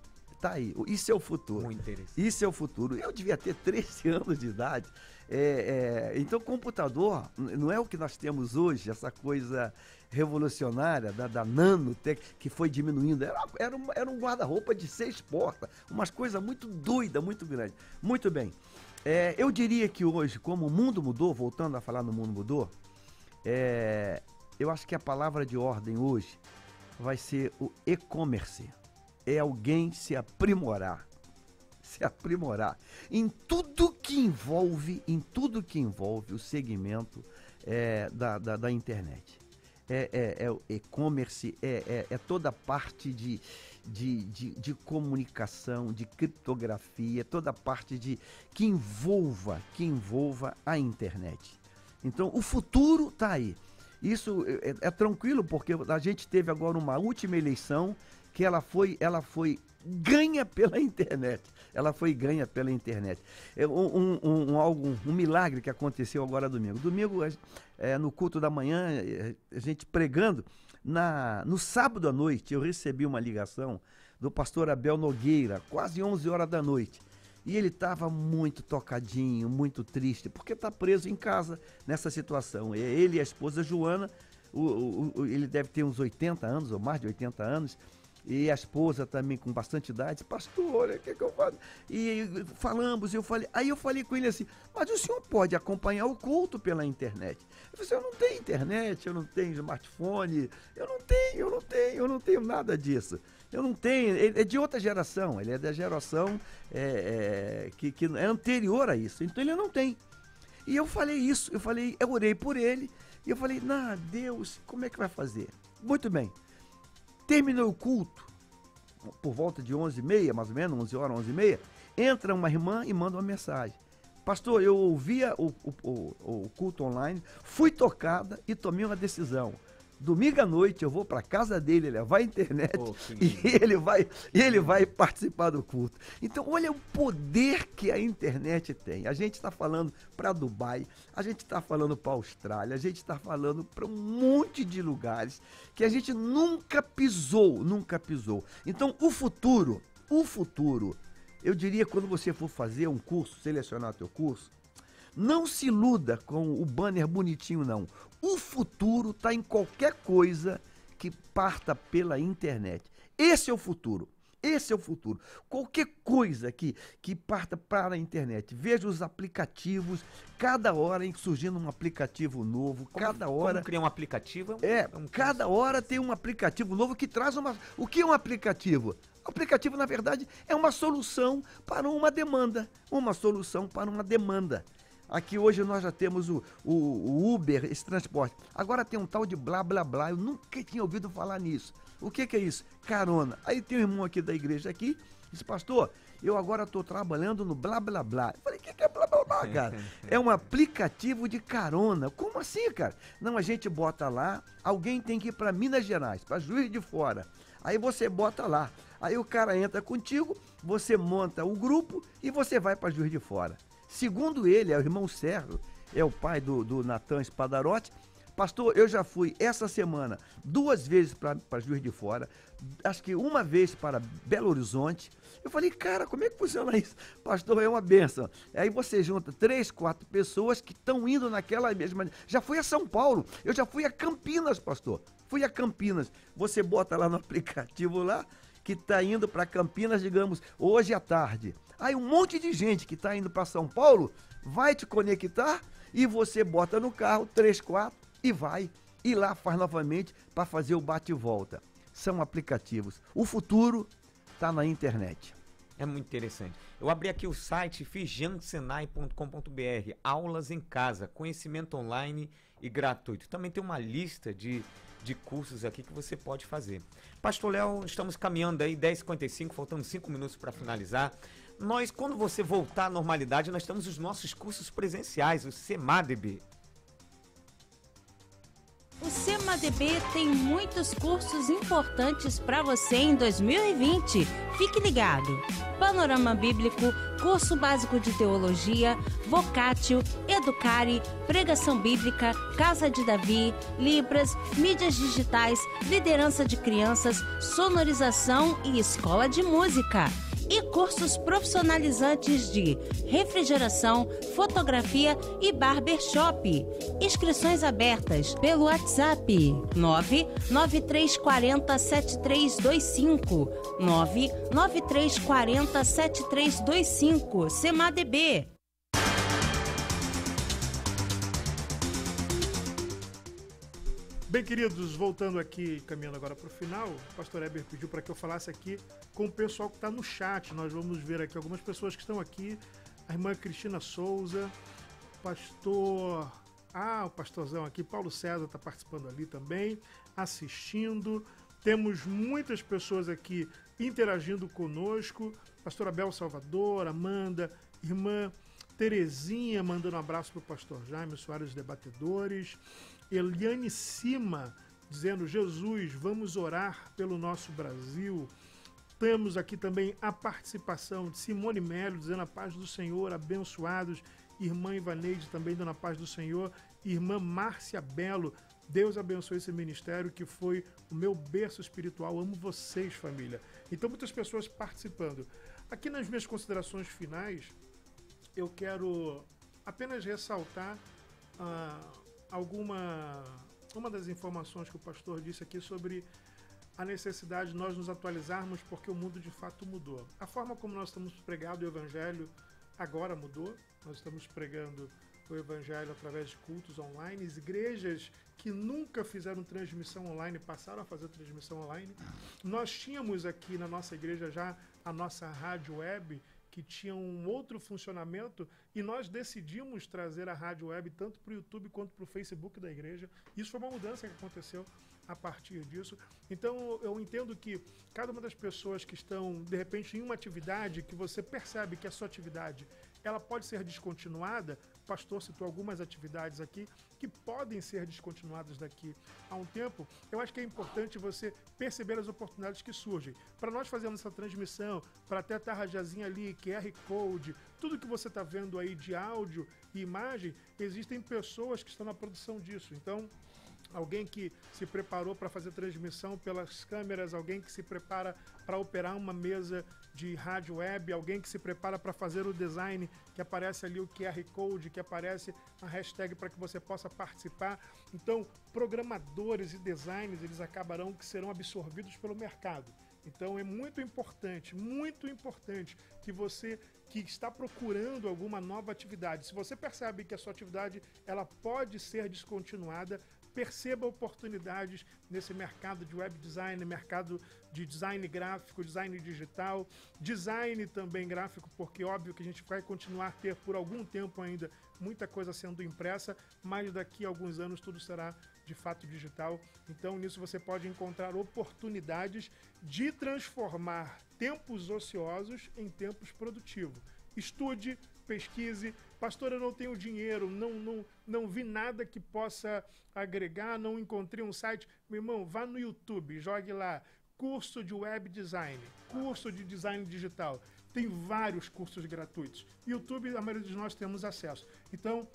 está aí. Isso é o futuro. Muito interessante. Isso é o futuro. Eu devia ter 13 *laughs* anos de idade. É, é, então, computador não é o que nós temos hoje, essa coisa revolucionária da, da nanotec que foi diminuindo. Era, era, um, era um guarda-roupa de seis portas, umas coisas muito doida, muito grande. Muito bem. É, eu diria que hoje, como o mundo mudou, voltando a falar no mundo mudou, é, eu acho que a palavra de ordem hoje vai ser o e-commerce. É alguém se aprimorar se aprimorar em tudo que envolve, em tudo que envolve o segmento é, da, da, da, internet. É, é, é e-commerce, é, é, é, toda a parte de, de, de, de, comunicação, de criptografia, toda a parte de que envolva, que envolva a internet. Então, o futuro está aí. Isso é, é, tranquilo porque a gente teve agora uma última eleição que ela foi, ela foi ganha pela internet. Ela foi ganha pela internet. É um, um, um, algo, um milagre que aconteceu agora domingo. Domingo, é, no culto da manhã, é, a gente pregando. Na, no sábado à noite, eu recebi uma ligação do pastor Abel Nogueira, quase 11 horas da noite. E ele estava muito tocadinho, muito triste, porque está preso em casa nessa situação. Ele e a esposa Joana, o, o, o, ele deve ter uns 80 anos, ou mais de 80 anos, e a esposa também com bastante idade, pastor, o que, que eu faço? E falamos, eu falei, aí eu falei com ele assim, mas o senhor pode acompanhar o culto pela internet. Eu falei, assim, eu não tenho internet, eu não tenho smartphone, eu não tenho, eu não tenho, eu não tenho nada disso. Eu não tenho, ele é de outra geração, ele é da geração é, é, que, que é anterior a isso, então ele não tem. E eu falei isso, eu falei, eu orei por ele, e eu falei, não, Deus, como é que vai fazer? Muito bem. Terminou o culto, por volta de 11h30, mais ou menos, 11 horas, 11h30, entra uma irmã e manda uma mensagem. Pastor, eu ouvia o, o, o, o culto online, fui tocada e tomei uma decisão. Domingo à noite eu vou para casa dele levar a internet oh, e ele vai ele vai participar do culto. Então olha o poder que a internet tem. A gente está falando para Dubai, a gente está falando para Austrália, a gente está falando para um monte de lugares que a gente nunca pisou, nunca pisou. Então o futuro, o futuro, eu diria quando você for fazer um curso, selecionar teu curso, não se iluda com o banner bonitinho, não. O futuro está em qualquer coisa que parta pela internet. Esse é o futuro. Esse é o futuro. Qualquer coisa que, que parta para a internet. Veja os aplicativos, cada hora surgindo um aplicativo novo, como, cada hora. Como criar um aplicativo? É, é um cada hora tem um aplicativo novo que traz uma. O que é um aplicativo? O aplicativo, na verdade, é uma solução para uma demanda. Uma solução para uma demanda. Aqui hoje nós já temos o, o, o, Uber, esse transporte. Agora tem um tal de blá blá blá. Eu nunca tinha ouvido falar nisso. O que, que é isso? Carona. Aí tem um irmão aqui da igreja aqui, disse, pastor, eu agora estou trabalhando no blá blá blá. Eu falei, o que, que é blá blá blá, cara? *laughs* é um aplicativo de carona. Como assim, cara? Não, a gente bota lá, alguém tem que ir para Minas Gerais, para Juiz de Fora. Aí você bota lá. Aí o cara entra contigo, você monta o grupo e você vai para Juiz de Fora. Segundo ele, é o irmão Sérgio, é o pai do, do Natan Spadarotti. Pastor, eu já fui essa semana duas vezes para Juiz de Fora, acho que uma vez para Belo Horizonte. Eu falei, cara, como é que funciona isso? Pastor, é uma benção. Aí você junta três, quatro pessoas que estão indo naquela mesma. Já fui a São Paulo, eu já fui a Campinas, pastor. Fui a Campinas. Você bota lá no aplicativo lá, que está indo para Campinas, digamos, hoje à tarde. Aí um monte de gente que está indo para São Paulo vai te conectar e você bota no carro 3, 4 e vai. E lá faz novamente para fazer o bate e volta. São aplicativos. O futuro está na internet. É muito interessante. Eu abri aqui o site fijansenai.com.br, aulas em casa, conhecimento online e gratuito. Também tem uma lista de, de cursos aqui que você pode fazer. Pastor Léo, estamos caminhando aí 10h55, faltando 5 minutos para finalizar nós, quando você voltar à normalidade, nós temos os nossos cursos presenciais, o CEMADB. O CEMADB tem muitos cursos importantes para você em 2020. Fique ligado. Panorama Bíblico, curso básico de teologia, Vocatio, Educare, pregação bíblica, Casa de Davi, Libras, mídias digitais, liderança de crianças, sonorização e escola de música e cursos profissionalizantes de refrigeração, fotografia e barbershop. Inscrições abertas pelo WhatsApp 99340 7325 99340 7325 CMADB. Bem, queridos, voltando aqui, caminhando agora para o final, o pastor Eber pediu para que eu falasse aqui com o pessoal que está no chat. Nós vamos ver aqui algumas pessoas que estão aqui. A irmã Cristina Souza, pastor. Ah, o pastorzão aqui, Paulo César está participando ali também, assistindo. Temos muitas pessoas aqui interagindo conosco. Pastor Abel Salvador, Amanda, irmã Terezinha mandando um abraço para o pastor Jaime Soares Debatedores. Eliane Cima dizendo: Jesus, vamos orar pelo nosso Brasil. Temos aqui também a participação de Simone Melo dizendo a paz do Senhor, abençoados. Irmã Ivaneide também dando a paz do Senhor. Irmã Márcia Belo, Deus abençoe esse ministério que foi o meu berço espiritual. Amo vocês, família. Então, muitas pessoas participando. Aqui nas minhas considerações finais, eu quero apenas ressaltar. Uh, alguma uma das informações que o pastor disse aqui sobre a necessidade de nós nos atualizarmos porque o mundo de fato mudou. A forma como nós estamos pregando o evangelho agora mudou. Nós estamos pregando o evangelho através de cultos online. As igrejas que nunca fizeram transmissão online passaram a fazer transmissão online. Nós tínhamos aqui na nossa igreja já a nossa rádio web que tinha um outro funcionamento e nós decidimos trazer a rádio web tanto para o YouTube quanto para o Facebook da igreja. Isso foi uma mudança que aconteceu a partir disso. Então eu entendo que cada uma das pessoas que estão de repente em uma atividade que você percebe que a sua atividade ela pode ser descontinuada. Pastor citou algumas atividades aqui que podem ser descontinuadas daqui a um tempo. Eu acho que é importante você perceber as oportunidades que surgem. Para nós fazermos essa transmissão, para até a tarrajazinha ali, QR Code, tudo que você está vendo aí de áudio e imagem, existem pessoas que estão na produção disso. Então, alguém que se preparou para fazer transmissão pelas câmeras, alguém que se prepara para operar uma mesa de rádio web, alguém que se prepara para fazer o design, que aparece ali o QR Code, que aparece a hashtag para que você possa participar. Então, programadores e designers, eles acabarão que serão absorvidos pelo mercado. Então é muito importante, muito importante que você que está procurando alguma nova atividade, se você percebe que a sua atividade ela pode ser descontinuada, perceba oportunidades nesse mercado de web design, mercado de design gráfico, design digital, design também gráfico, porque óbvio que a gente vai continuar a ter por algum tempo ainda muita coisa sendo impressa, mas daqui a alguns anos tudo será de fato digital. Então nisso você pode encontrar oportunidades de transformar tempos ociosos em tempos produtivos. Estude, pesquise. Pastor, eu não tenho dinheiro, não, não, não vi nada que possa agregar, não encontrei um site. Meu irmão, vá no YouTube, jogue lá curso de web design, curso de design digital. Tem vários cursos gratuitos. YouTube, a maioria de nós temos acesso. Então,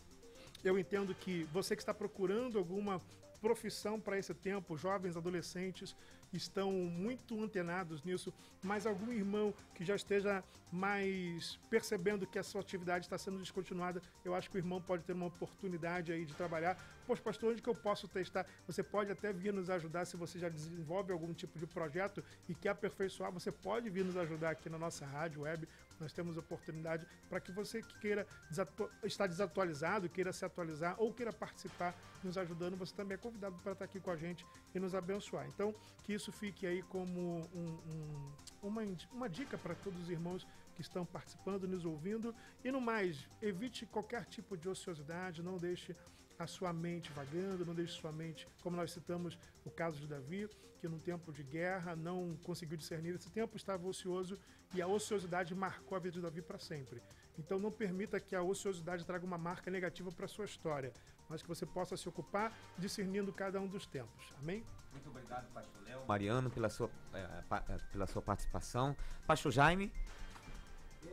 eu entendo que você que está procurando alguma profissão para esse tempo, jovens, adolescentes, estão muito antenados nisso, mas algum irmão que já esteja mais percebendo que a sua atividade está sendo descontinuada, eu acho que o irmão pode ter uma oportunidade aí de trabalhar. Poxa, pastor, onde que eu posso testar? Você pode até vir nos ajudar se você já desenvolve algum tipo de projeto e quer aperfeiçoar, você pode vir nos ajudar aqui na nossa rádio web. Nós temos oportunidade para que você que queira desatu estar desatualizado, queira se atualizar ou queira participar nos ajudando, você também é convidado para estar aqui com a gente e nos abençoar. Então, que isso fique aí como um, um, uma, uma dica para todos os irmãos que estão participando, nos ouvindo. E no mais, evite qualquer tipo de ociosidade, não deixe a sua mente vagando, não deixe sua mente, como nós citamos o caso de Davi, que num tempo de guerra não conseguiu discernir esse tempo, estava ocioso e a ociosidade marcou a vida de Davi para sempre. Então não permita que a ociosidade traga uma marca negativa para a sua história mas que você possa se ocupar discernindo cada um dos tempos. Amém? Muito obrigado, pastor Léo. Mariano, pela sua, é, pela sua participação. Pastor Jaime.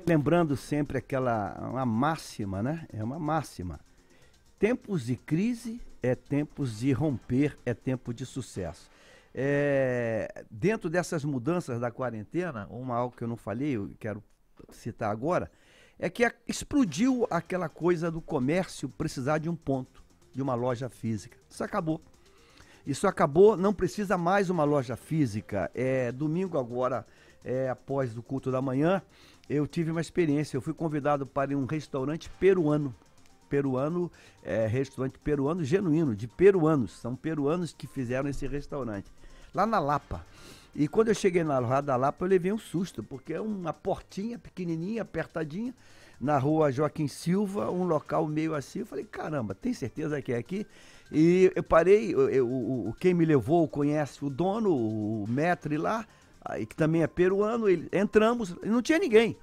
Lembrando sempre aquela uma máxima, né? É uma máxima. Tempos de crise é tempos de romper, é tempo de sucesso. É, dentro dessas mudanças da quarentena, uma algo que eu não falei, eu quero citar agora, é que explodiu aquela coisa do comércio precisar de um ponto de uma loja física. Isso acabou. Isso acabou, não precisa mais uma loja física. É domingo agora, é, após o culto da manhã, eu tive uma experiência. Eu fui convidado para um restaurante peruano. Peruano, é, restaurante peruano genuíno, de peruanos. São peruanos que fizeram esse restaurante. Lá na Lapa. E quando eu cheguei na Rua da Lapa, eu levei um susto, porque é uma portinha pequenininha, apertadinha na rua Joaquim Silva, um local meio assim. Eu falei, caramba, tem certeza que é aqui? E eu parei, eu, eu, o, quem me levou conhece o dono, o metre lá, que também é peruano. Ele, entramos não tinha ninguém.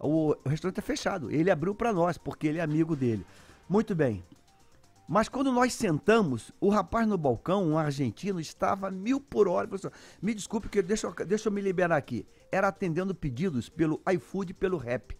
O, o restaurante é fechado. Ele abriu para nós, porque ele é amigo dele. Muito bem. Mas quando nós sentamos, o rapaz no balcão, um argentino, estava mil por hora. Assim, me desculpe, que deixa, deixa eu me liberar aqui. Era atendendo pedidos pelo iFood e pelo Rap.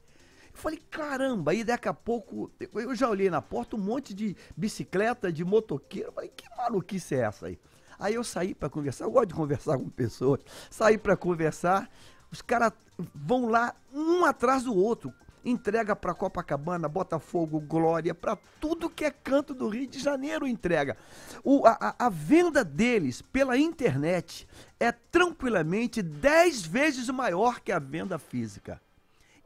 Eu falei, caramba, aí daqui a pouco, eu já olhei na porta um monte de bicicleta, de motoqueiro. Eu falei, que maluquice é essa aí? Aí eu saí para conversar, eu gosto de conversar com pessoas. Saí para conversar, os caras vão lá um atrás do outro. Entrega para Copacabana, Botafogo, Glória, para tudo que é canto do Rio de Janeiro entrega. O, a, a venda deles pela internet é tranquilamente 10 vezes maior que a venda física.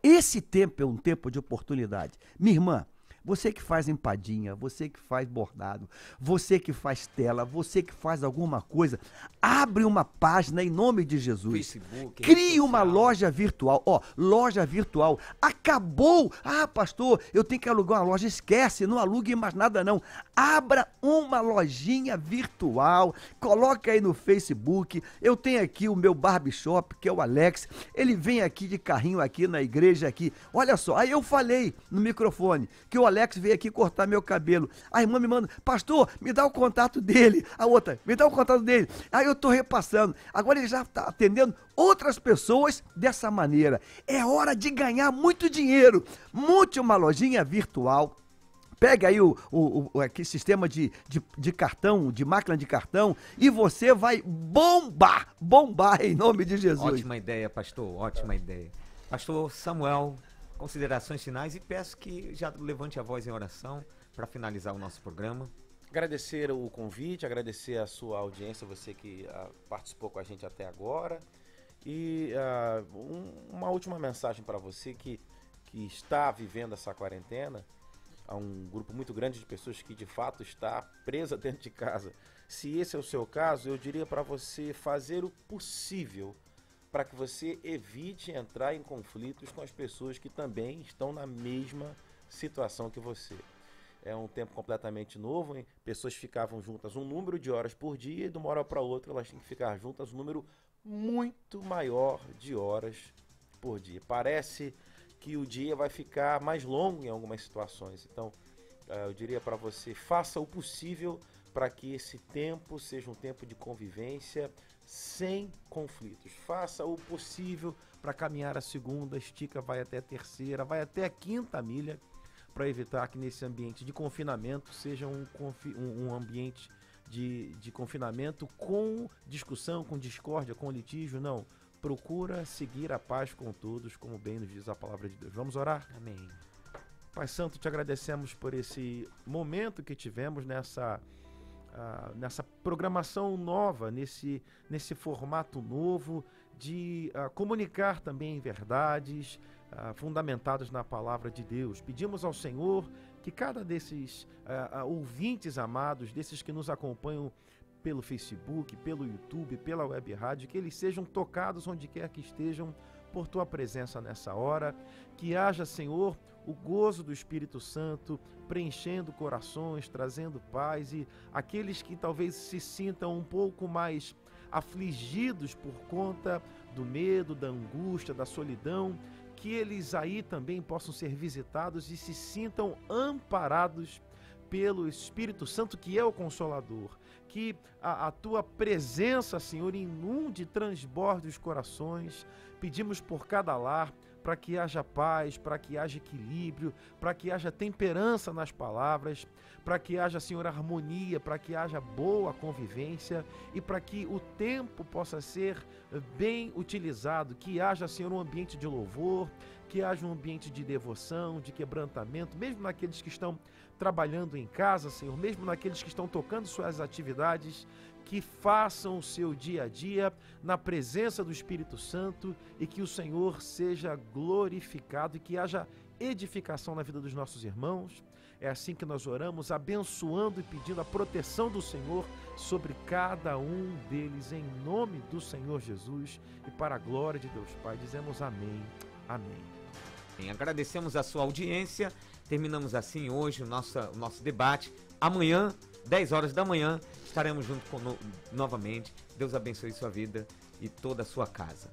Esse tempo é um tempo de oportunidade. Minha irmã, você que faz empadinha, você que faz bordado, você que faz tela, você que faz alguma coisa, abre uma página em nome de Jesus. Facebook, Crie uma loja virtual. Ó, loja virtual. Acabou. Ah, pastor, eu tenho que alugar uma loja. Esquece, não alugue mais nada não. Abra uma lojinha virtual. Coloca aí no Facebook. Eu tenho aqui o meu barbershop, que é o Alex. Ele vem aqui de carrinho aqui na igreja aqui. Olha só, aí eu falei no microfone que o Alex veio aqui cortar meu cabelo. A irmã me manda, pastor, me dá o contato dele. A outra, me dá o contato dele. Aí eu tô repassando. Agora ele já está atendendo outras pessoas dessa maneira. É hora de ganhar muito dinheiro. Monte uma lojinha virtual. Pega aí o, o, o aqui, sistema de, de, de, cartão, de máquina de cartão, e você vai bombar, bombar em nome de Jesus. Ótima ideia, pastor, ótima ideia. Pastor Samuel, considerações finais e peço que já levante a voz em oração para finalizar o nosso programa. Agradecer o convite, agradecer a sua audiência, você que uh, participou com a gente até agora. E uh, um, uma última mensagem para você que, que está vivendo essa quarentena. Há um grupo muito grande de pessoas que de fato está presa dentro de casa. Se esse é o seu caso, eu diria para você fazer o possível para que você evite entrar em conflitos com as pessoas que também estão na mesma situação que você. É um tempo completamente novo, hein? pessoas ficavam juntas um número de horas por dia e de uma hora para outra elas têm que ficar juntas um número muito maior de horas por dia. Parece que o dia vai ficar mais longo em algumas situações. Então, eh, eu diria para você, faça o possível para que esse tempo seja um tempo de convivência, sem conflitos. Faça o possível para caminhar a segunda, estica, vai até a terceira, vai até a quinta milha, para evitar que nesse ambiente de confinamento seja um, um, um ambiente de, de confinamento com discussão, com discórdia, com litígio. Não. Procura seguir a paz com todos, como bem nos diz a palavra de Deus. Vamos orar? Amém. Pai Santo, te agradecemos por esse momento que tivemos nessa nessa programação nova, nesse, nesse formato novo de comunicar também verdades fundamentadas na palavra de Deus. Pedimos ao Senhor que cada desses ouvintes amados, desses que nos acompanham pelo Facebook, pelo YouTube, pela web rádio, que eles sejam tocados onde quer que estejam por tua presença nessa hora. Que haja, Senhor, o gozo do Espírito Santo preenchendo corações, trazendo paz e aqueles que talvez se sintam um pouco mais afligidos por conta do medo, da angústia, da solidão, que eles aí também possam ser visitados e se sintam amparados pelo Espírito Santo, que é o Consolador. Que a, a tua presença, Senhor, inunde transborde os corações. Pedimos por cada lar para que haja paz, para que haja equilíbrio, para que haja temperança nas palavras, para que haja, Senhor, harmonia, para que haja boa convivência e para que o tempo possa ser bem utilizado, que haja, Senhor, um ambiente de louvor, que haja um ambiente de devoção, de quebrantamento, mesmo naqueles que estão trabalhando em casa, Senhor, mesmo naqueles que estão tocando suas atividades, que façam o seu dia a dia na presença do Espírito Santo e que o Senhor seja glorificado e que haja edificação na vida dos nossos irmãos. É assim que nós oramos, abençoando e pedindo a proteção do Senhor sobre cada um deles, em nome do Senhor Jesus e para a glória de Deus Pai. Dizemos amém. Amém. agradecemos a sua audiência. Terminamos assim hoje o nosso, o nosso debate. Amanhã 10 horas da manhã, estaremos juntos com, no, novamente. Deus abençoe sua vida e toda a sua casa.